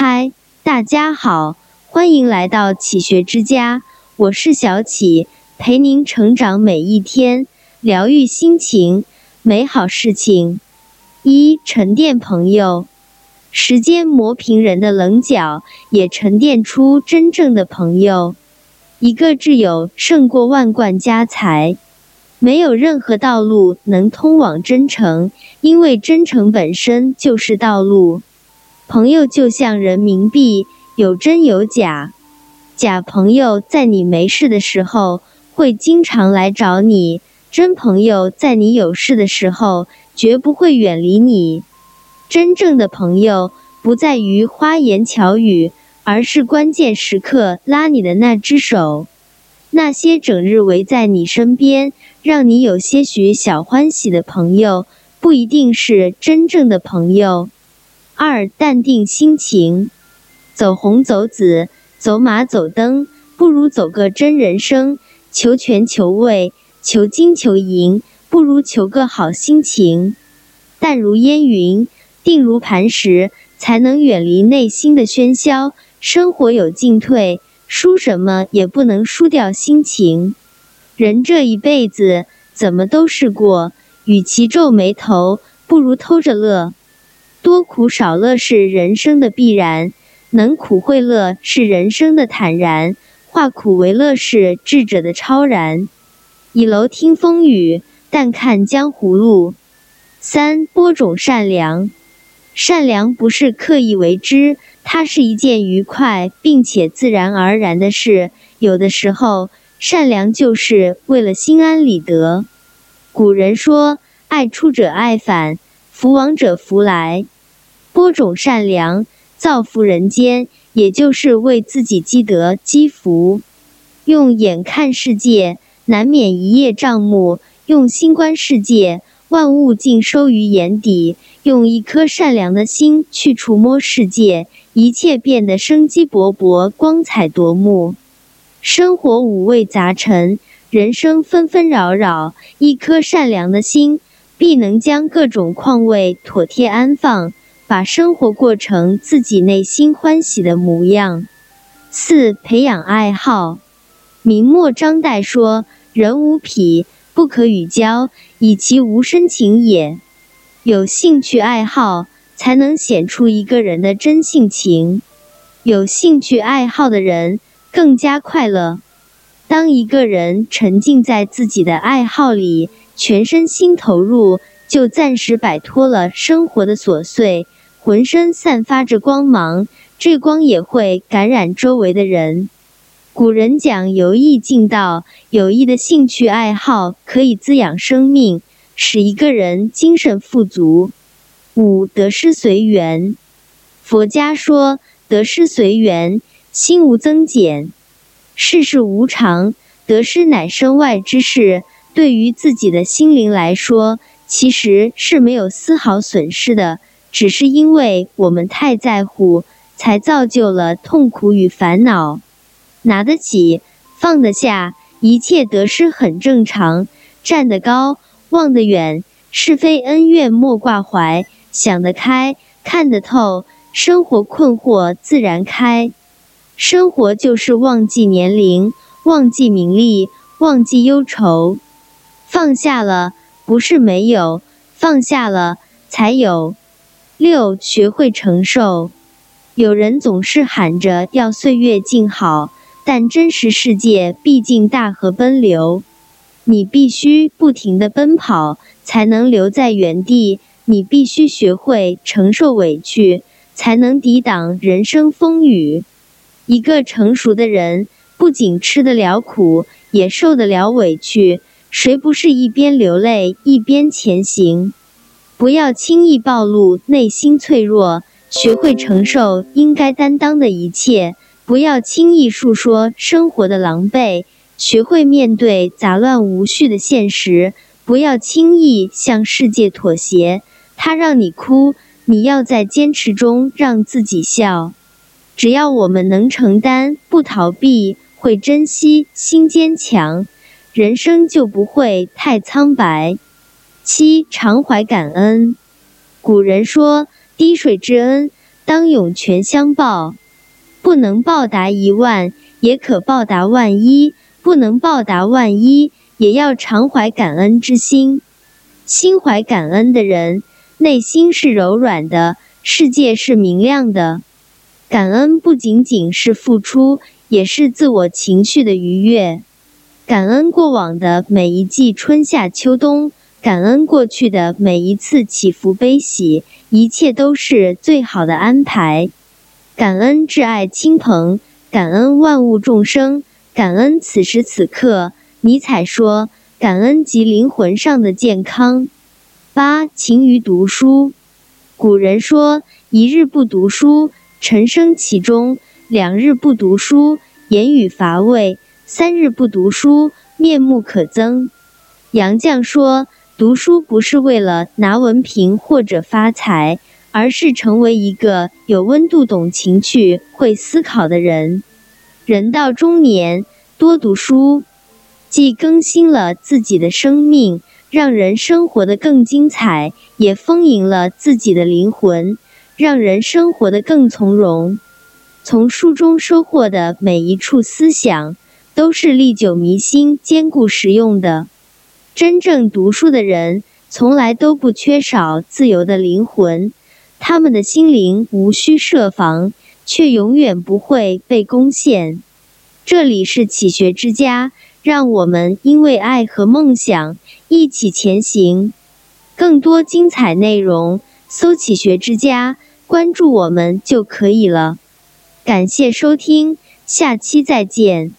嗨，大家好，欢迎来到启学之家，我是小启，陪您成长每一天，疗愈心情，美好事情。一沉淀朋友，时间磨平人的棱角，也沉淀出真正的朋友。一个挚友胜过万贯家财。没有任何道路能通往真诚，因为真诚本身就是道路。朋友就像人民币，有真有假。假朋友在你没事的时候会经常来找你，真朋友在你有事的时候绝不会远离你。真正的朋友不在于花言巧语，而是关键时刻拉你的那只手。那些整日围在你身边，让你有些许小欢喜的朋友，不一定是真正的朋友。二，淡定心情，走红走紫，走马走灯，不如走个真人生。求全求位，求金求银，不如求个好心情。淡如烟云，定如磐石，才能远离内心的喧嚣。生活有进退。输什么也不能输掉心情。人这一辈子怎么都是过，与其皱眉头，不如偷着乐。多苦少乐是人生的必然，能苦会乐是人生的坦然，化苦为乐是智者的超然。倚楼听风雨，但看江湖路。三播种善良，善良不是刻意为之。它是一件愉快并且自然而然的事。有的时候，善良就是为了心安理得。古人说：“爱出者爱返，福往者福来。”播种善良，造福人间，也就是为自己积德积福。用眼看世界，难免一叶障目；用心观世界，万物尽收于眼底。用一颗善良的心去触摸世界。一切变得生机勃勃、光彩夺目。生活五味杂陈，人生纷纷扰扰。一颗善良的心，必能将各种况味妥帖安放，把生活过成自己内心欢喜的模样。四、培养爱好。明末张岱说：“人无癖，不可与交，以其无深情也。”有兴趣爱好。才能显出一个人的真性情。有兴趣爱好的人更加快乐。当一个人沉浸在自己的爱好里，全身心投入，就暂时摆脱了生活的琐碎，浑身散发着光芒，这光也会感染周围的人。古人讲由易进道，有益的兴趣爱好可以滋养生命，使一个人精神富足。五得失随缘，佛家说得失随缘，心无增减。世事无常，得失乃身外之事。对于自己的心灵来说，其实是没有丝毫损失的。只是因为我们太在乎，才造就了痛苦与烦恼。拿得起，放得下，一切得失很正常。站得高，望得远，是非恩怨莫挂怀。想得开，看得透，生活困惑自然开。生活就是忘记年龄，忘记名利，忘记忧愁。放下了，不是没有，放下了才有。六，学会承受。有人总是喊着要岁月静好，但真实世界毕竟大河奔流，你必须不停地奔跑，才能留在原地。你必须学会承受委屈，才能抵挡人生风雨。一个成熟的人，不仅吃得了苦，也受得了委屈。谁不是一边流泪一边前行？不要轻易暴露内心脆弱，学会承受应该担当的一切。不要轻易诉说生活的狼狈，学会面对杂乱无序的现实。不要轻易向世界妥协。他让你哭，你要在坚持中让自己笑。只要我们能承担，不逃避，会珍惜，心坚强，人生就不会太苍白。七，常怀感恩。古人说：“滴水之恩，当涌泉相报。不能报答一万，也可报答万一；不能报答万一，也要常怀感恩之心。心怀感恩的人，内心是柔软的，世界是明亮的。感恩不仅仅是付出，也是自我情绪的愉悦。感恩过往的每一季春夏秋冬，感恩过去的每一次起伏悲喜，一切都是最好的安排。感恩挚爱亲朋，感恩万物众生，感恩此时此刻。尼采说：“感恩及灵魂上的健康。”八勤于读书。古人说：“一日不读书，沉生其中；两日不读书，言语乏味。”三日不读书，面目可憎。杨绛说：“读书不是为了拿文凭或者发财，而是成为一个有温度、懂情趣、会思考的人。人到中年，多读书，既更新了自己的生命，让人生活得更精彩，也丰盈了自己的灵魂，让人生活得更从容。从书中收获的每一处思想。”都是历久弥新、坚固实用的。真正读书的人，从来都不缺少自由的灵魂。他们的心灵无需设防，却永远不会被攻陷。这里是启学之家，让我们因为爱和梦想一起前行。更多精彩内容，搜“启学之家”，关注我们就可以了。感谢收听，下期再见。